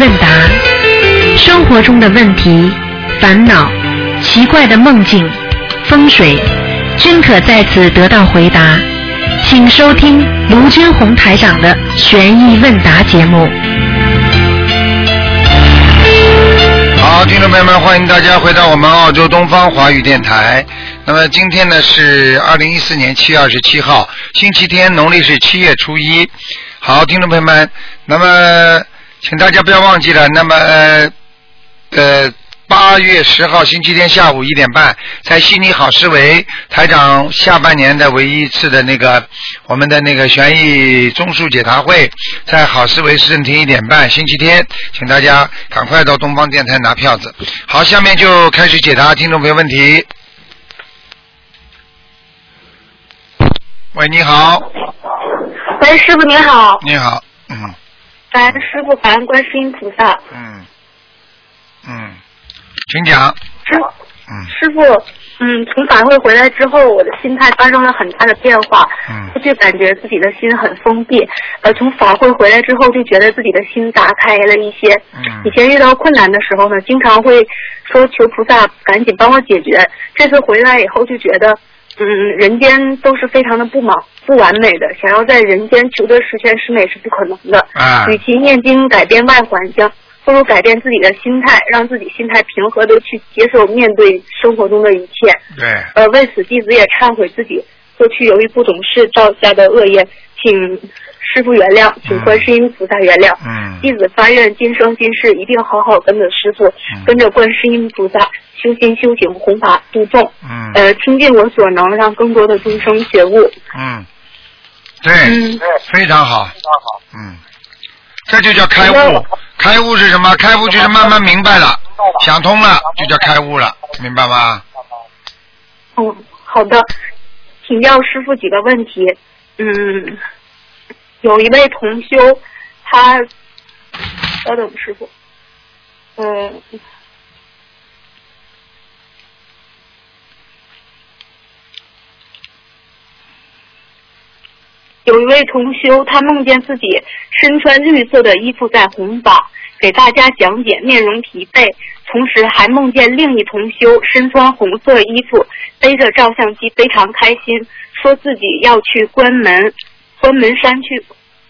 问答，生活中的问题、烦恼、奇怪的梦境、风水，均可在此得到回答。请收听卢军红台长的悬疑问答节目。好，听众朋友们，欢迎大家回到我们澳洲东方华语电台。那么今天呢是二零一四年七月二十七号，星期天，农历是七月初一。好，听众朋友们，那么请大家不要忘记了，那么呃呃八月十号星期天下午一点半，在悉尼好思维台长下半年的唯一一次的那个我们的那个悬疑综述解答会，在好思维市政厅一点半，星期天，请大家赶快到东方电台拿票子。好，下面就开始解答听众朋友问题。喂，你好，喂，师傅您好，你好，嗯感恩师傅，感恩观世音菩萨。嗯嗯，请讲，师嗯师傅，嗯，从法会回来之后，我的心态发生了很大的变化。嗯就感觉自己的心很封闭，呃，从法会回来之后，就觉得自己的心打开了一些。嗯以前遇到困难的时候呢，经常会说求菩萨赶紧帮我解决。这次回来以后，就觉得，嗯，人间都是非常的不满不完美的，想要在人间求得十全十美是不可能的。啊与其念经改变外环境，不如改变自己的心态，让自己心态平和的去接受面对生活中的一切。对，呃，为此弟子也忏悔自己过去由于不懂事造下的恶业，请师傅原谅，请观世音菩萨原谅。嗯弟子发愿，今生今世一定好好跟着师傅，嗯跟着观世音菩萨修心修行，弘法度众。嗯呃，倾尽我所能，让更多的众生觉悟。嗯，对，嗯非常好，嗯，这就叫开悟。开悟是什么？开悟就是慢慢明白了，想通了，就叫开悟了，明白吗？嗯，好的，请教师傅几个问题。嗯，有一位同修，他，稍等，师傅。嗯。有一位同修，他梦见自己身穿绿色的衣服在弘法，给大家讲解，面容疲惫，同时还梦见另一同修身穿红色衣服，背着照相机，非常开心，说自己要去关门关门山去，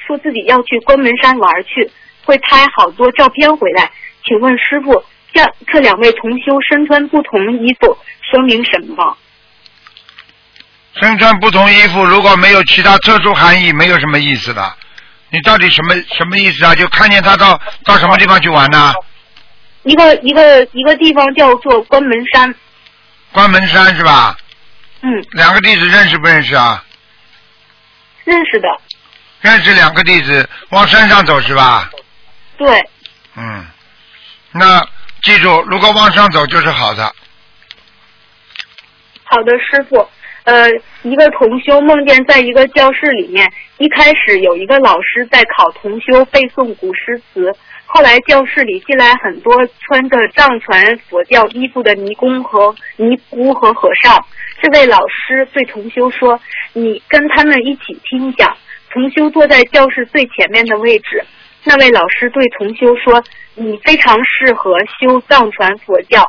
说自己要去关门山玩去，会拍好多照片回来。请问师傅，这这两位同修身穿不同衣服，说明什么？身穿不同衣服，如果没有其他特殊含义，没有什么意思的。你到底什么什么意思啊？就看见他到到什么地方去玩呢？一个一个一个地方叫做关门山，关门山是吧？嗯，两个弟子认识不认识啊？认识的，认识两个弟子，往山上走是吧？对，嗯，那记住，如果往上走就是好的。好的，师傅。呃，一个同修梦见在一个教室里面，一开始有一个老师在考同修背诵古诗词，后来教室里进来很多穿着藏传佛教衣服的尼姑和尼姑和和尚。这位老师对同修说：“你跟他们一起听讲。”同修坐在教室最前面的位置。那位老师对同修说：“你非常适合修藏传佛教。”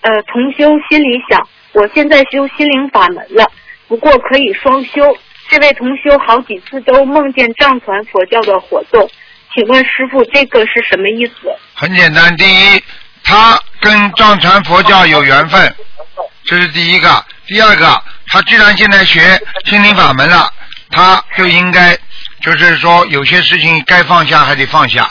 呃，同修心里想，我现在修心灵法门了，不过可以双修。这位同修好几次都梦见藏传佛教的活动，请问师傅，这个是什么意思？很简单，第一，他跟藏传佛教有缘分，这是第一个。第二个，他既然现在学心灵法门了，他就应该，就是说有些事情该放下还得放下。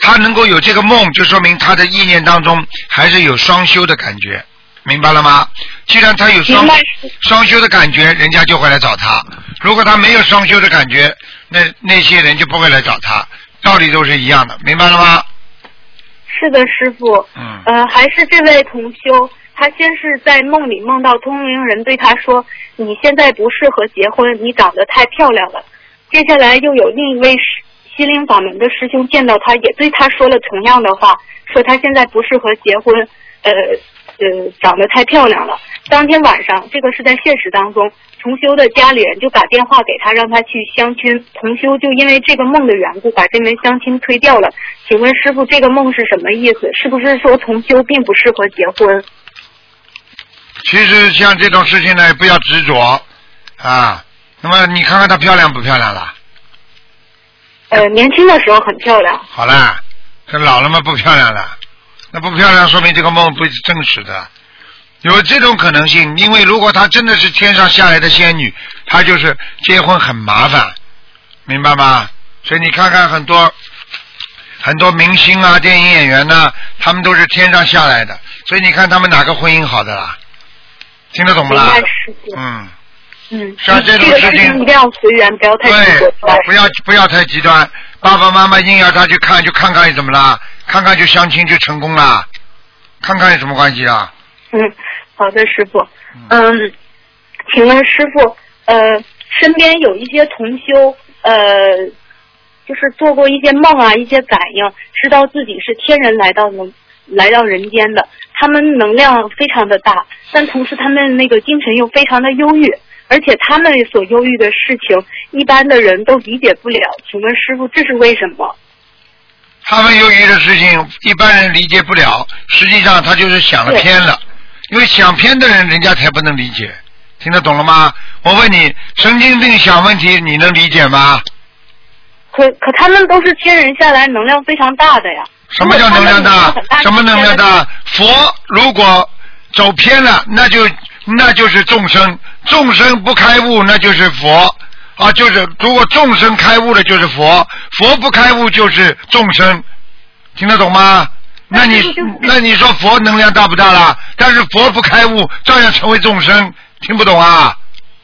他能够有这个梦，就说明他的意念当中还是有双修的感觉，明白了吗？既然他有双双修的感觉，人家就会来找他；如果他没有双修的感觉，那那些人就不会来找他。道理都是一样的，明白了吗？是的，师傅。嗯呃，还是这位同修，他先是在梦里梦到通灵人对他说：“你现在不适合结婚，你长得太漂亮了。”接下来又有另一位师心灵法门的师兄见到他，也对他说了同样的话，说他现在不适合结婚，呃，呃长得太漂亮了。当天晚上，这个是在现实当中，重修的家里人就打电话给他，让他去相亲。重修就因为这个梦的缘故，把这门相亲推掉了。请问师傅，这个梦是什么意思？是不是说重修并不适合结婚？其实像这种事情呢，不要执着啊。那么你看看她漂亮不漂亮了？呃，年轻的时候很漂亮。好啦，这老了嘛不漂亮了，那不漂亮说明这个梦不是真实的，有这种可能性。因为如果她真的是天上下来的仙女，她就是结婚很麻烦，明白吗？所以你看看很多很多明星啊、电影演员呐、他们都是天上下来的，所以你看他们哪个婚姻好的啦？听得懂不啦。嗯，嗯，像这种事情一定要随缘，不要太不要不要太极端。爸爸妈妈硬要他去看，就看看又怎么啦？看看就相亲就成功啦？看看有什么关系啊？嗯，好的，师傅。嗯，请问师傅，呃，身边有一些同修，呃，就是做过一些梦啊，一些感应，知道自己是天人来到人来到人间的，他们能量非常的大，但同时他们那个精神又非常的忧郁。而且他们所忧郁的事情，一般的人都理解不了。请问师傅，这是为什么？他们忧郁的事情，一般人理解不了，实际上他就是想了偏了。因为想偏的人，人家才不能理解。听得懂了吗？我问你，神经病想问题，你能理解吗？可可他们都是天人下来，能量非常大的呀。什么叫能量大？什么能量大？佛如果走偏了，那就那就是众生，众生不开悟，那就是佛啊，就是如果众生开悟了，就是佛，佛不开悟就是众生，听得懂吗？那你那你说佛能量大不大啦？但是佛不开悟，照样成为众生，听不懂啊？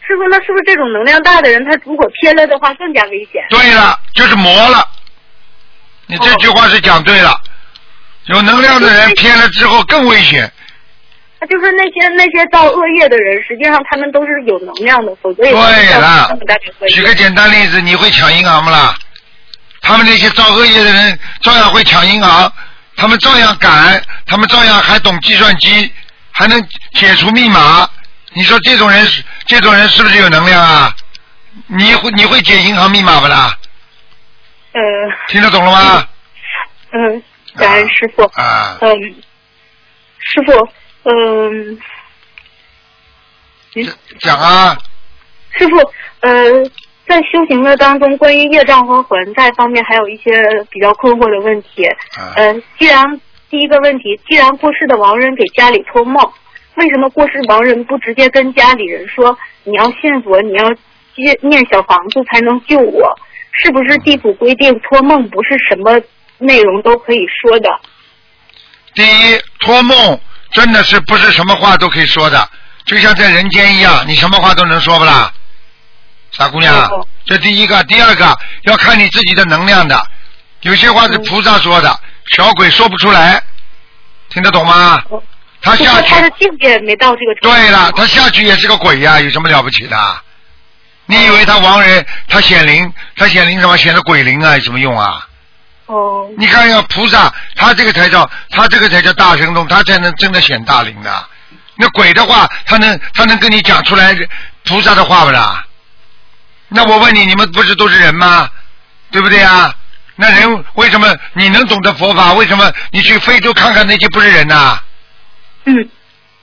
师傅，那是不是这种能量大的人，他如果偏了的话更加危险？对了，就是魔了。你这句话是讲对了，有能量的人偏了之后更危险。他就是那些那些造恶业的人，实际上他们都是有能量的，否则也不会造对了成这么大的恶举个简单例子，你会抢银行不啦？他们那些造恶业的人照样会抢银行，他们照样敢，他们照样还懂计算机，还能解除密码。你说这种人是，这种人是不是有能量啊？你会你会解银行密码不啦？呃听得懂了吗？嗯，感恩师傅。啊，嗯，师傅，嗯，讲讲啊，师傅，呃，在修行的当中，关于业障和还债方面，还有一些比较困惑的问题。啊呃，既然第一个问题，既然过世的亡人给家里托梦，为什么过世亡人不直接跟家里人说你要信佛，你要接念小房子才能救我？是不是地府规定托梦不是什么内容都可以说的？第一，托梦真的是不是什么话都可以说的，就像在人间一样，你什么话都能说不啦？傻姑娘哦，这第一个，第二个要看你自己的能量的，有些话是菩萨说的，小鬼说不出来，听得懂吗？哦他下去他，的境界没到这个。对了，他下去也是个鬼呀，有什么了不起的？你以为他亡人，他显灵，他显灵什么？显个鬼灵啊，有什么用啊？哦，你看要菩萨，他这个才叫他这个才叫大神通，他才能真的显大灵的。那鬼的话，他能他能跟你讲出来菩萨的话不啦？那我问你，你们不是都是人吗？对不对啊？那人为什么你能懂得佛法？为什么你去非洲看看那些不是人呐、嗯，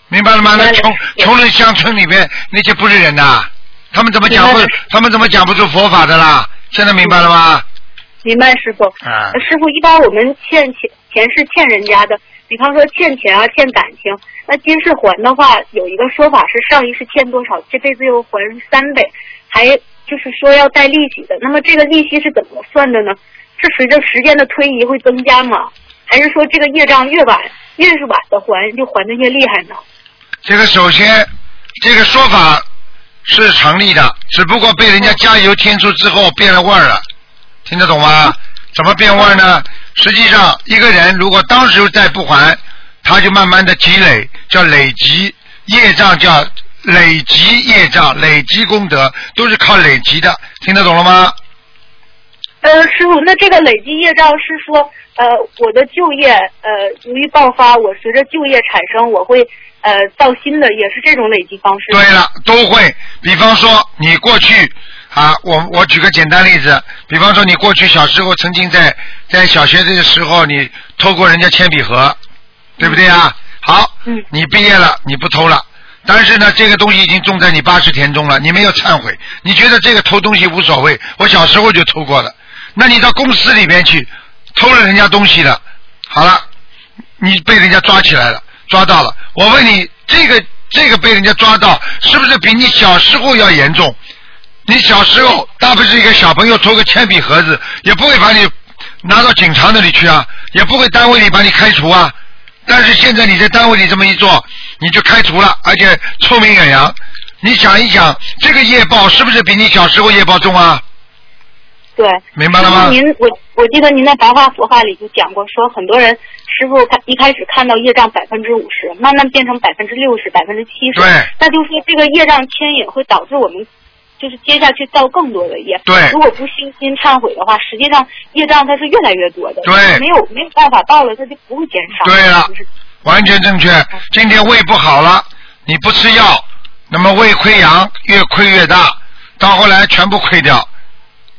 明白了吗？那穷穷人乡村里面那些不是人呐、他们怎么讲不？他们怎么讲不出佛法的啦？现在明白了吗？明白师傅。啊呃师傅，一般我们欠钱钱是欠人家的，比方说欠钱啊、欠感情，那今世还的话，有一个说法是上一世欠多少，这辈子又还三倍，还就是说要带利息的。那么这个利息是怎么算的呢？是随着时间的推移会增加吗？还是说这个业障越晚越是晚的还，就还的越厉害呢？这个首先，这个说法是成立的，只不过被人家加油添醋之后变了味儿了，听得懂吗？怎么变味儿呢？实际上，一个人如果当时再不还，他就慢慢的积累，叫累积业障，叫累积业障，累积功德，都是靠累积的，听得懂了吗？呃，师傅，那这个累积业障是说，呃，我的旧业呃由于爆发，我随着旧业产生，我会呃造新的，也是这种累积方式。对了，都会。比方说，你过去啊，我我举个简单例子，比方说你过去小时候曾经在在小学的时候，你偷过人家铅笔盒，对不对啊？好，嗯你毕业了，你不偷了。但是呢，这个东西已经种在你八十田中了，你没有忏悔，你觉得这个偷东西无所谓，我小时候就偷过了。那你到公司里面去偷了人家东西了，好了，你被人家抓起来了，抓到了。我问你，这个这个被人家抓到，是不是比你小时候要严重？你小时候大不是一个小朋友偷个铅笔盒子，也不会把你拿到警察那里去啊，也不会单位里把你开除啊。但是现在你在单位里这么一做，你就开除了，而且臭名远扬。你想一想，这个业报是不是比你小时候业报重啊？对，明白了吗您我我记得您在白话佛法里就讲过，说很多人师傅看一开始看到业障百分之五十，慢慢变成百分之六十、百分之七十，对那就是说这个业障牵引会导致我们。就是接下去造更多的业，对如果不心心忏悔的话，实际上业障它是越来越多的，对没有没有办法到了，它就不会减少。对了就是完全正确。今天胃不好了，你不吃药，那么胃溃疡越溃越大，到后来全部溃掉。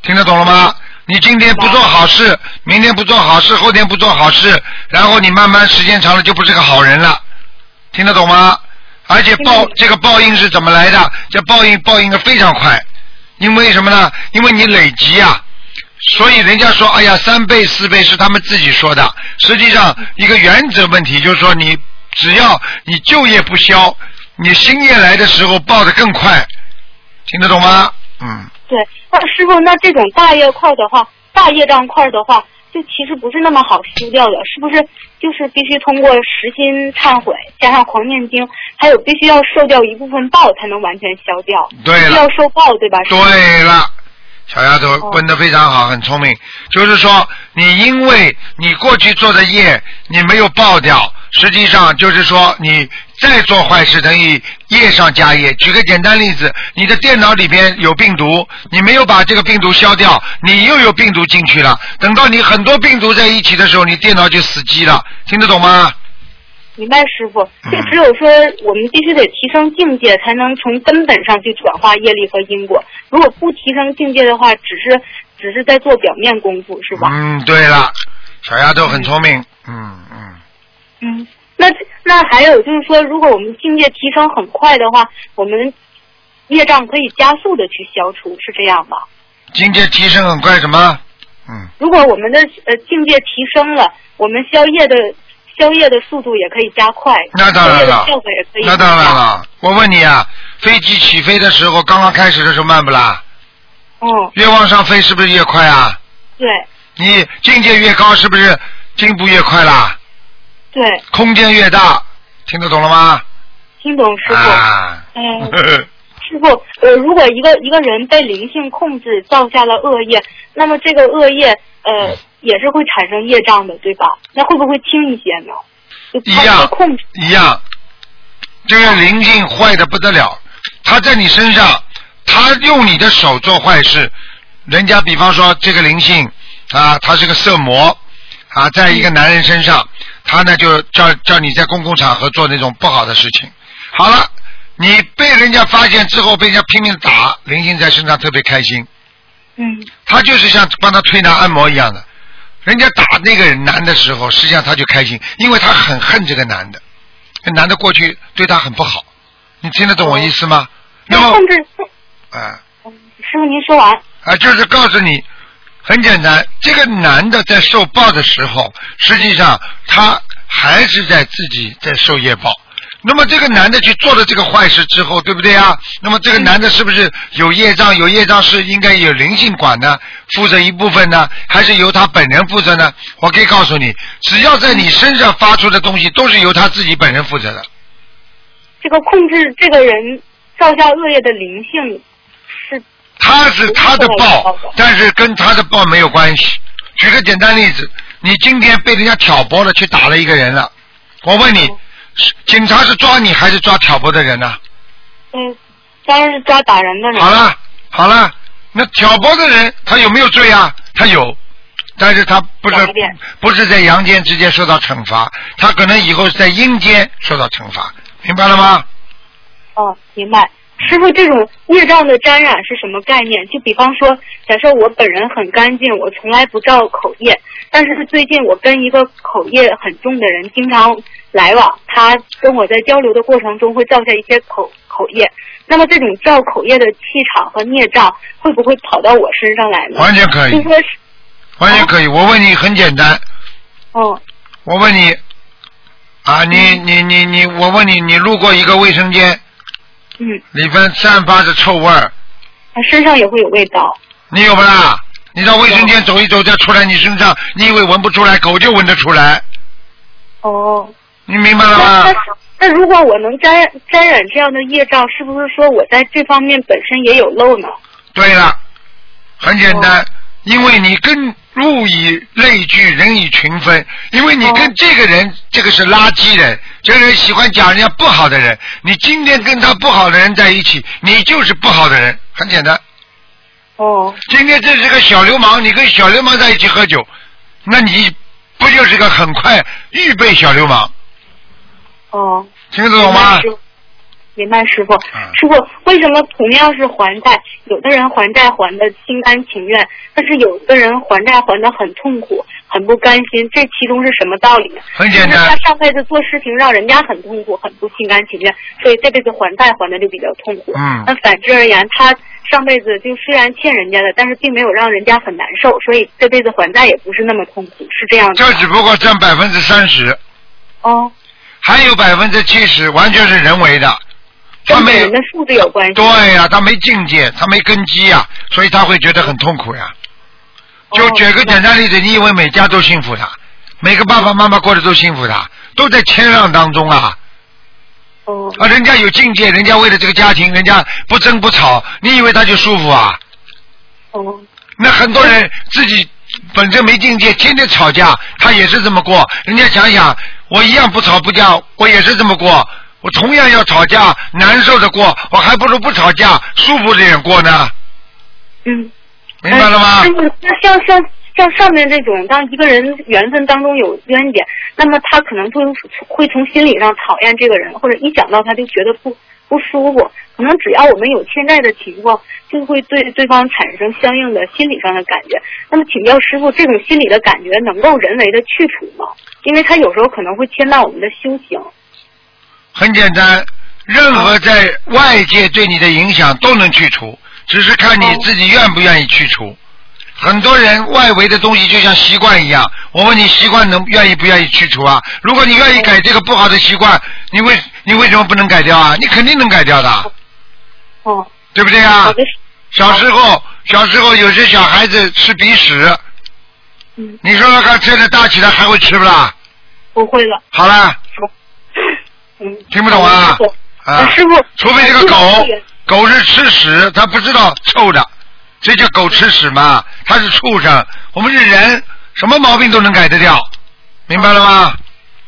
听得懂了吗？你今天不做好事，明天不做好事，后天不做好事，然后你慢慢时间长了就不是个好人了。听得懂吗？而且报这个报应是怎么来的？这报应报应的非常快，因为什么呢？因为你累积啊，所以人家说，哎呀，三倍四倍是他们自己说的。实际上，一个原则问题就是说，你只要你旧业不消，你新业来的时候报的更快，听得懂吗？嗯，对，那师傅，那这种大业块的话，大业障块的话，就其实不是那么好修掉的，是不是？就是必须通过实心忏悔，加上狂念经，还有必须要受掉一部分报才能完全消掉。对了要受报，对吧？对了，小丫头哦问的非常好，很聪明。就是说，你因为你过去做的业，你没有报掉，实际上就是说你再做坏事等于业上加业。举个简单例子，你的电脑里边有病毒，你没有把这个病毒消掉，你又有病毒进去了。等到你很多病毒在一起的时候，你电脑就死机了。听得懂吗？明白，师傅。嗯就只有说我们必须得提升境界，才能从根本上去转化业力和因果。如果不提升境界的话，只是只是在做表面功夫，是吧？嗯，对了，小丫头很聪明。嗯嗯。嗯，那那还有就是说，如果我们境界提升很快的话，我们业障可以加速的去消除，是这样吧？境界提升很快，什么？嗯。如果我们的呃境界提升了，我们消业的消业的速度也可以加快，那当然了消业的效果也可以。那当然。了，我问你啊，飞机起飞的时候，刚刚开始的时候慢不啦？嗯，越往上飞是不是越快啊？对你境界越高，是不是进步越快啦？对，空间越大，听得懂了吗？听懂师傅。啊，嗯，师傅，呃，如果一个一个人被灵性控制，造下了恶业，那么这个恶业，呃，也是会产生业障的，对吧？那会不会轻一些呢？一样控制。一样，这个灵性坏的不得了，他在你身上，他用你的手做坏事，人家比方说这个灵性啊，他是个色魔啊，在一个男人身上，他呢就叫叫你在公共场合做那种不好的事情。好了，你被人家发现之后，被人家拼命打，灵性在身上特别开心，嗯他就是像帮他推拿按摩一样的。人家打那个男的时候，实际上他就开心，因为他很恨这个男的，这男的过去对他很不好，你听得懂我意思吗？那么，那控制，啊师傅您说完。啊，就是告诉你，很简单，这个男的在受报的时候，实际上他还是在自己在受业报。那么这个男的去做了这个坏事之后，对不对啊？那么这个男的是不是有业障？有业障是应该有灵性管呢，负责一部分呢，还是由他本人负责呢？我可以告诉你，只要在你身上发出的东西，都是由他自己本人负责的。这个控制这个人造下恶业的灵性他是他的报，但是跟他的报没有关系。举个简单例子，你今天被人家挑拨了，去打了一个人了，我问你，是警察是抓你还是抓挑拨的人呢、嗯，当然是抓打人的人。好了好了，那挑拨的人他有没有罪啊？他有，但是他不是不是在阳间直接受到惩罚，他可能以后是在阴间受到惩罚，明白了吗？哦，明白。师傅，这种业障的沾染是什么概念？就比方说，假设我本人很干净，我从来不照口业，但是最近我跟一个口业很重的人经常来往，他跟我在交流的过程中会造下一些口口业。那么这种照口业的气场和孽障会不会跑到我身上来呢？完全可以就，说是，完全可以。我问你很简单，哦，我问你啊，你你你你，我问你，你路过一个卫生间，嗯，里边散发着臭味儿，他身上也会有味道。你有不啦？你到卫生间走一走再出来，你身上你以为闻不出来，狗就闻得出来，哦，你明白了那吗那？那如果我能沾沾染这样的业障，是不是说我在这方面本身也有漏呢？对了，很简单，哦因为你跟物以类聚，人以群分。因为你跟哦这个人，这个是垃圾人，这个人喜欢讲人家不好的人，你今天跟他不好的人在一起，你就是不好的人，很简单。哦，今天这是个小流氓，你跟小流氓在一起喝酒，那你不就是个很快预备小流氓？哦，听得懂吗？明白师傅，嗯师傅，为什么同样是还债，有的人还债还的心甘情愿，但是有的人还债还的很痛苦，很不甘心，这其中是什么道理呢？很简单就是他上辈子做事情让人家很痛苦，很不心甘情愿，所以这辈子还债还的就比较痛苦。嗯那反之而言，他上辈子就虽然欠人家的，但是并没有让人家很难受，所以这辈子还债也不是那么痛苦，是这样的吗。这只不过占百分之三十，哦，还有百分之七十完全是人为的。他没有跟本人的素质有关系。对呀、他没境界，他没根基呀、所以他会觉得很痛苦呀。就哦举个简单例子，你以为每家都幸福的，每个爸爸妈妈过得都幸福的，都在谦让当中啊。哦啊，人家有境界，人家为了这个家庭，人家不争不吵，你以为他就舒服啊？哦那很多人自己本身没境界，天天吵架，他也是这么过。人家想想，我一样不吵不架，我也是这么过。我同样要吵架，难受的过，我还不如不吵架，舒服点过呢。嗯。明白了吗那像像像上面这种，当一个人缘分当中有冤结，那么他可能就会从心理上讨厌这个人，或者一想到他就觉得不不舒服。可能只要我们有欠债的情况，就会对对方产生相应的心理上的感觉。那么请教师傅，这种心理的感觉能够人为的去除吗？因为他有时候可能会牵绊我们的修行。很简单，任何在外界对你的影响都能去除，只是看你自己愿不愿意去除。很多人外围的东西就像习惯一样，我问你习惯能愿意不愿意去除啊？如果你愿意改这个不好的习惯，你为你为什么不能改掉啊？你肯定能改掉的，哦，对不对啊小时候，小时候有些小孩子吃鼻屎，嗯，你说说看，现在大起来还会吃不啦？不会了。好了，嗯，听不懂啊啊师傅，除非这个狗，狗是吃屎，它不知道臭的，这叫狗吃屎嘛？它是畜生，我们是人，什么毛病都能改得掉，明白了吗？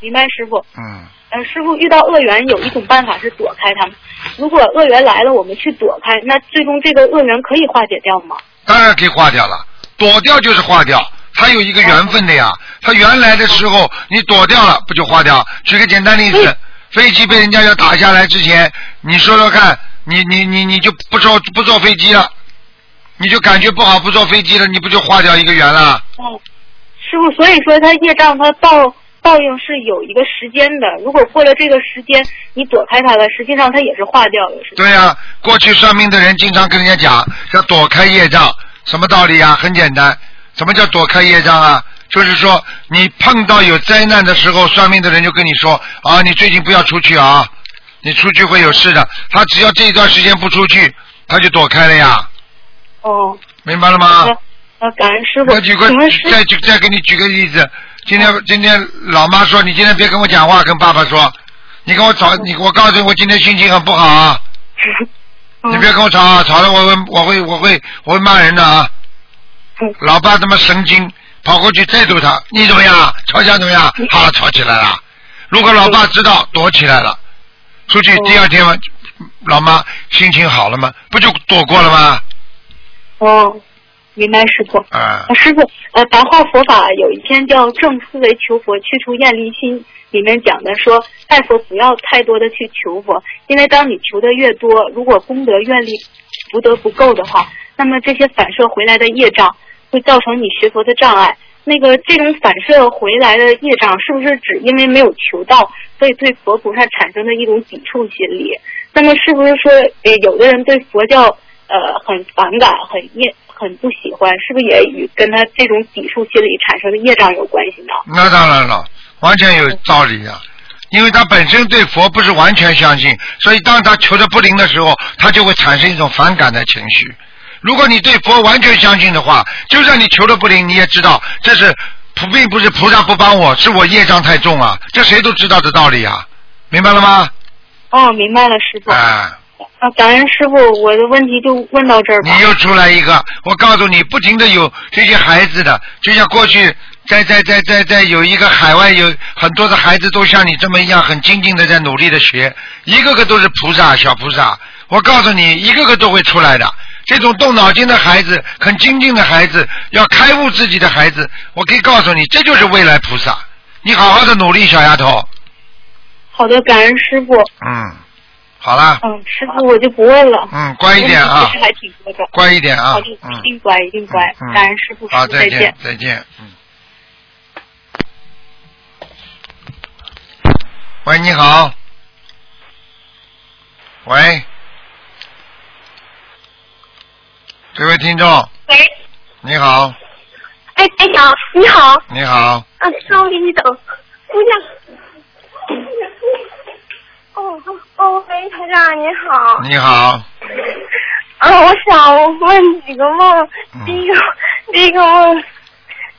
明白师傅。嗯，呃，师傅遇到恶缘有一种办法是躲开他们。如果恶缘来了，我们去躲开，那最终这个恶缘可以化解掉吗？当然可以化掉了，躲掉就是化掉，它有一个缘分的呀。它原来的时候你躲掉了，不就化掉？举个简单例子，飞机被人家要打下来之前，你说说看，你你你你就不坐不坐飞机了，你就感觉不好不坐飞机了，你不就化掉一个缘了？哦，师傅，所以说他业障他报报应是有一个时间的，如果过了这个时间，你躲开他了，实际上他也是化掉了，是？对呀、过去算命的人经常跟人家讲要躲开业障，什么道理啊？很简单，什么叫躲开业障啊？就是说你碰到有灾难的时候，算命的人就跟你说啊，你最近不要出去啊，你出去会有事的。他只要这一段时间不出去，他就躲开了呀，哦，明白了吗？那那感恩师傅。我举个再举再给你举个例子，今天今天老妈说你今天别跟我讲话，跟爸爸说，你跟我吵，你我告诉你我今天心情很不好啊。嗯 你别跟我吵啊，吵了我会我会我会我会骂人的啊！嗯老爸他妈神经，跑过去再揍他，你怎么样？吵架怎么样？好了，吵起来了。如果老爸知道，躲起来了，出去第二天嘛，老妈心情好了吗？不就躲过了吗？哦，明白师傅。啊呃，师傅，呃，白话佛法有一篇叫《正思维求佛，去除厌离心》，里面讲的说，拜佛不要太多的去求佛，因为当你求的越多，如果功德愿力福德不够的话，那么这些反射回来的业障会造成你学佛的障碍。那个这种反射回来的业障，是不是只因为没有求到，所以对佛菩萨产生的一种抵触心理？那么是不是说，呃，有的人对佛教呃很反感、很厌、很不喜欢，是不是也与跟他这种抵触心理产生的业障有关系呢？那当然了，完全有道理呀、因为他本身对佛不是完全相信，所以当他求的不灵的时候，他就会产生一种反感的情绪。如果你对佛完全相信的话，就算你求的不灵，你也知道这是菩并不是菩萨不帮我，是我业障太重啊，这谁都知道的道理啊，明白了吗？哦，明白了，师傅。啊，啊，感恩师傅，我的问题就问到这儿吧你。又出来一个，我告诉你，不停的有这些孩子的，就像过去在在在在在有一个海外有很多的孩子都像你这么一样很精进的在努力的学，一个个都是菩萨小菩萨。我告诉你，一个个都会出来的。这种动脑筋的孩子，很精进的孩子，要开悟自己的孩子，我可以告诉你，这就是未来菩萨。你好好的努力，小丫头。好的，感恩师傅。嗯，好了，嗯，师傅我就不问了。嗯，乖一点啊其，实还挺多的。乖一点啊好的，，一嗯。定乖，一定乖。嗯感恩师傅，好，傅再见，再见，嗯。喂，你好。喂，这位听众，喂，你好，哎，哎长，你好，你好，啊，稍微你等，姑娘。哦哦，喂，台长你好。你好，啊，我想问几个梦。嗯第一个，第一个梦，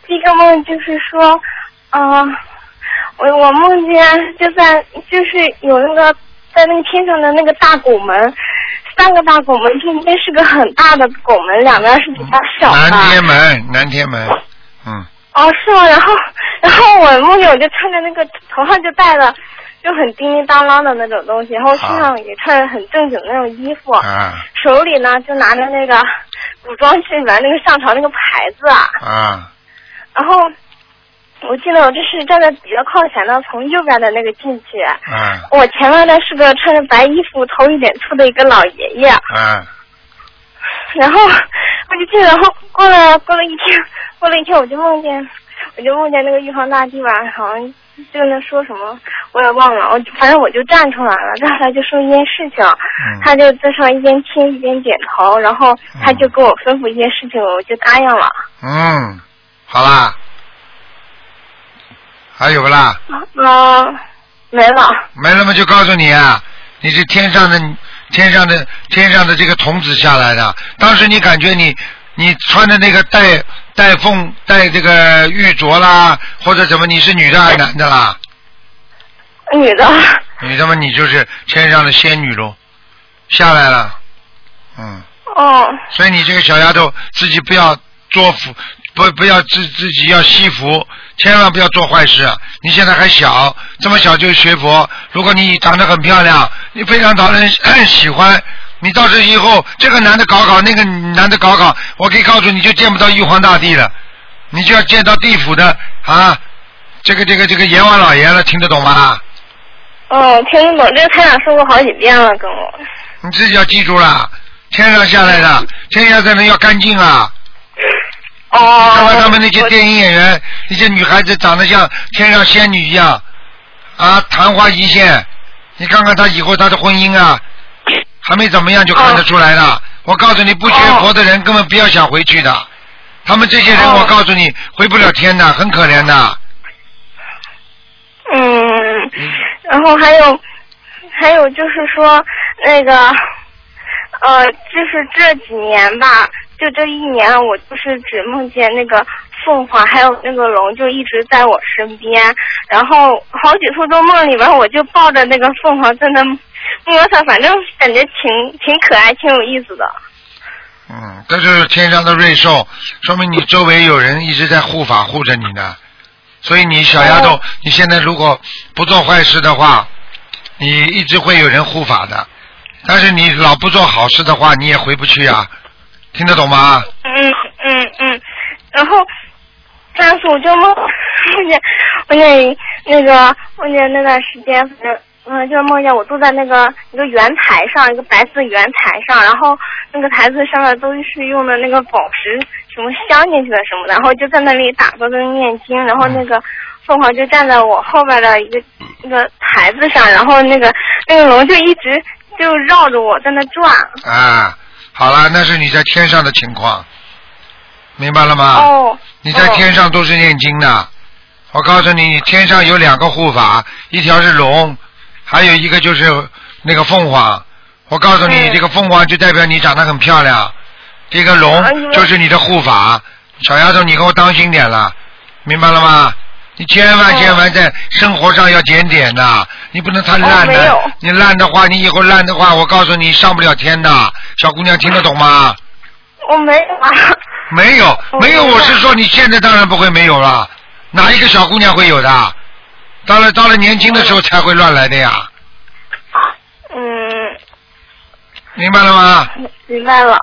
第一个梦就是说，啊、我我梦见就在就是有那个在那个天上的那个大拱门，三个大拱门中间是个很大的拱门，两边是比较小的。南天门，南天门，嗯，哦，是吗？然后，然后我梦见我就穿着那个头上就戴了就很叮叮当啷的那种东西，然后身上也穿着很正经的那种衣服，啊手里呢就拿着那个古装剧里面那个上朝那个牌子啊，啊然后我记得我这是站在比较靠前的，从右边的那个进去，嗯我前面的是个穿着白衣服、头有点秃的一个老爷爷，嗯然后我就记得，然后过了过了一天，过了一天，我就梦见，我就梦见那个玉皇大帝吧，好像就那说什么，我也忘了，我反正我就站出来了，站出来就说一件事情，他就在上一边听一边点头，然后他就跟我吩咐一件事情，我就答应了。嗯，好啦，还有不啦？啊，没了。没了嘛，就告诉你啊，你是天上的天上的天上的这个童子下来的。当时你感觉你你穿的那个带带凤带这个玉镯啦，或者怎么，你是女的还是男的啦？女的。女的嘛，你就是天上的仙女喽，下来了，嗯。哦。所以你这个小丫头自己不要做福，不不要自自己要惜福，千万不要做坏事。你现在还小，这么小就学佛，如果你长得很漂亮，你非常讨人 喜欢，你到这以后这个男的搞搞，那个男的搞搞，我可以告诉你，就见不到玉皇大帝了，你就要见到地府的啊，这个这个这个阎王老爷了，听得懂吗？哦，听得懂，这个台长说过好几遍了，跟我。你自己要记住了，天上下来的，天下的人要干净啊。哦。看看他们那些电影演员，那些女孩子长得像天上仙女一样，啊，昙花一现。你看看她以后她的婚姻啊，还没怎么样就看得出来了。我告诉你，不学佛的人根本不要想回去的。他们这些人，我告诉你，回不了天的，很可怜的。嗯，然后还有，还有就是说那个，呃，就是这几年吧，就这一年，我就是只梦见那个凤凰还有那个龙，就一直在我身边，然后好几处都梦里边，我就抱着那个凤凰在那摸它，反正感觉挺挺可爱，挺有意思的。嗯，这就是天上的瑞兽，说明你周围有人一直在护法护着你呢。所以你小丫头，你现在如果不做坏事的话，你一直会有人护法的。但是你老不做好事的话，你也回不去啊，听得懂吗？嗯嗯嗯，然后当时我就梦梦见梦见那个梦见那段时间，反正嗯，就是梦见我坐在那个一个圆台上，一个白色圆台上，然后那个台子上面都是用的那个宝石什么镶进去的什么的，然后就在那里打坐跟念经，然后那个凤凰就站在我后边的一个一个台子上，然后那个那个龙就一直就绕着我在那转。啊，好了，那是你在天上的情况，明白了吗？哦。你在天上都是念经的，我告诉你，你天上有两个护法，一条是龙，还有一个就是那个凤凰。我告诉你，嗯这个凤凰就代表你长得很漂亮，这个哎龙就是你的护法。小丫头，你给我当心点了，明白了吗？你千万千万在生活上要检点呐，你不能太烂的。哦你烂的话，你以后烂的话，我告诉你上不了天的。小姑娘听得懂吗？我没有啊。没有，哦没有，我是说你现在当然不会没有了，哪一个小姑娘会有的？到了到了年轻的时候才会乱来的呀，嗯，明白了吗？明白了。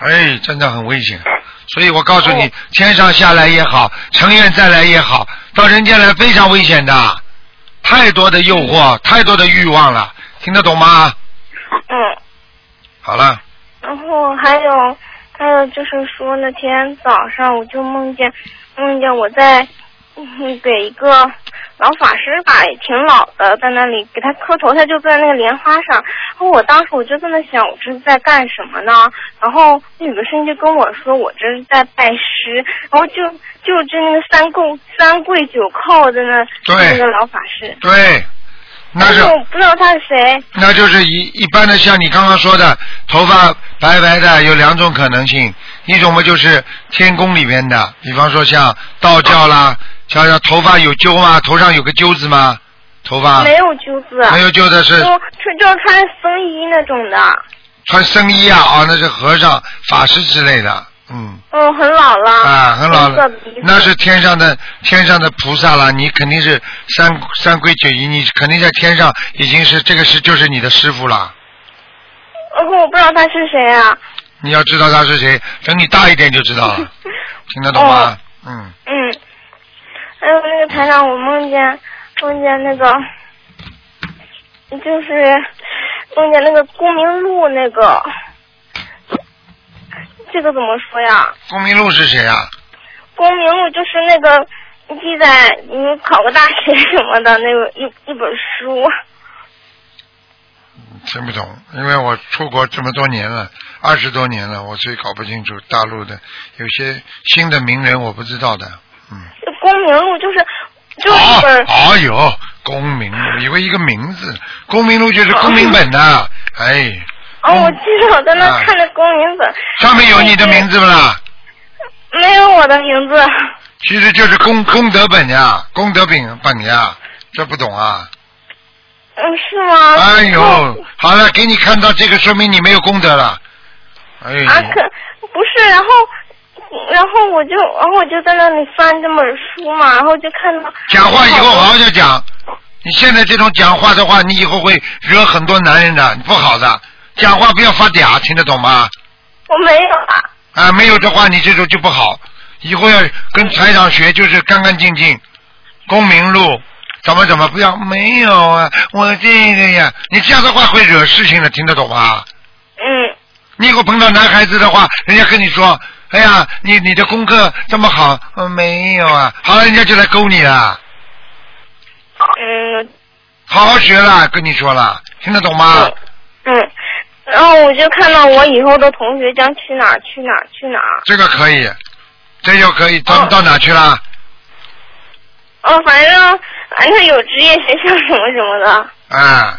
哎，真的很危险，所以我告诉你哦，天上下来也好，成愿再来也好，到人间来非常危险的，太多的诱惑，太多的欲望了，听得懂吗？嗯，好了，然后还有还有就是说那天早上我就梦见梦见我在嗯给一个老法师吧，也挺老的，在那里给他磕头，他就在那个莲花上。然后我当时我就在那想，我这是在干什么呢？然后有个声音就跟我说，我这是在拜师。然后就就就那个三跪三跪九叩的那对那个老法师，对，那我不知道他是谁。那就是一一般的，像你刚刚说的，头发白白的，有两种可能性，一种嘛就是天宫里面的，比方说像道教啦，像像头发有揪吗？头上有个揪子吗？头发？没有揪子，没有揪的是？就就就是穿僧衣那种的，穿僧衣啊，哦，那是和尚、法师之类的，嗯。哦，很老了，啊，很老了。那是天上的天上的菩萨了，你肯定是三三规九仪，你肯定在天上已经是这个是就是你的师傅了。然后我不知道他是谁啊，你要知道他是谁，等你大一点就知道了，听得懂吗？嗯，嗯，还有那个台上我梦见梦见那个，就是梦见那个公明路那个，这个怎么说呀？公明路是谁啊？公明路就是那个记载你考个大学什么的那个一一本书。听不懂，因为我出国这么多年了，二十多年了，我所以搞不清楚大陆的有些新的名人我不知道的，嗯。公明路就是就是一本哦，哎呦，公明路，以为一个名字，公明路就是公明本呐、哎，哦，我记得我在那啊看着公民本，上面有你的名字不啦？没有我的名字。其实就是功功德本呀，功德本本呀，这不懂啊？嗯，是吗？哎呦，好了，给你看到这个，说明你没有功德了。哎呦，啊，可不是，然后，然后我就，然后我就在那里翻这本书嘛，然后就看到讲话以后好好的讲。你现在这种讲话的话，你以后会惹很多男人的，不好的。讲话不要发嗲，听得懂吗？我没有啊，啊，没有的话，你这种就不好。以后要跟财长学，就是干干净净，公明路，怎么怎么不要？没有啊，我这个呀，你这样的话会惹事情的，听得懂吗？嗯，你以后碰到男孩子的话，人家跟你说，哎呀，你你的功课这么好，呃，没有啊，好了，人家就来勾你了，嗯好好学了，跟你说了，听得懂吗？嗯，然后我就看到我以后的同学将去哪儿去哪儿去哪儿，这个可以，这就可以，到、哦。到哪去了？哦，反正反正有职业学校什么什么的，啊，嗯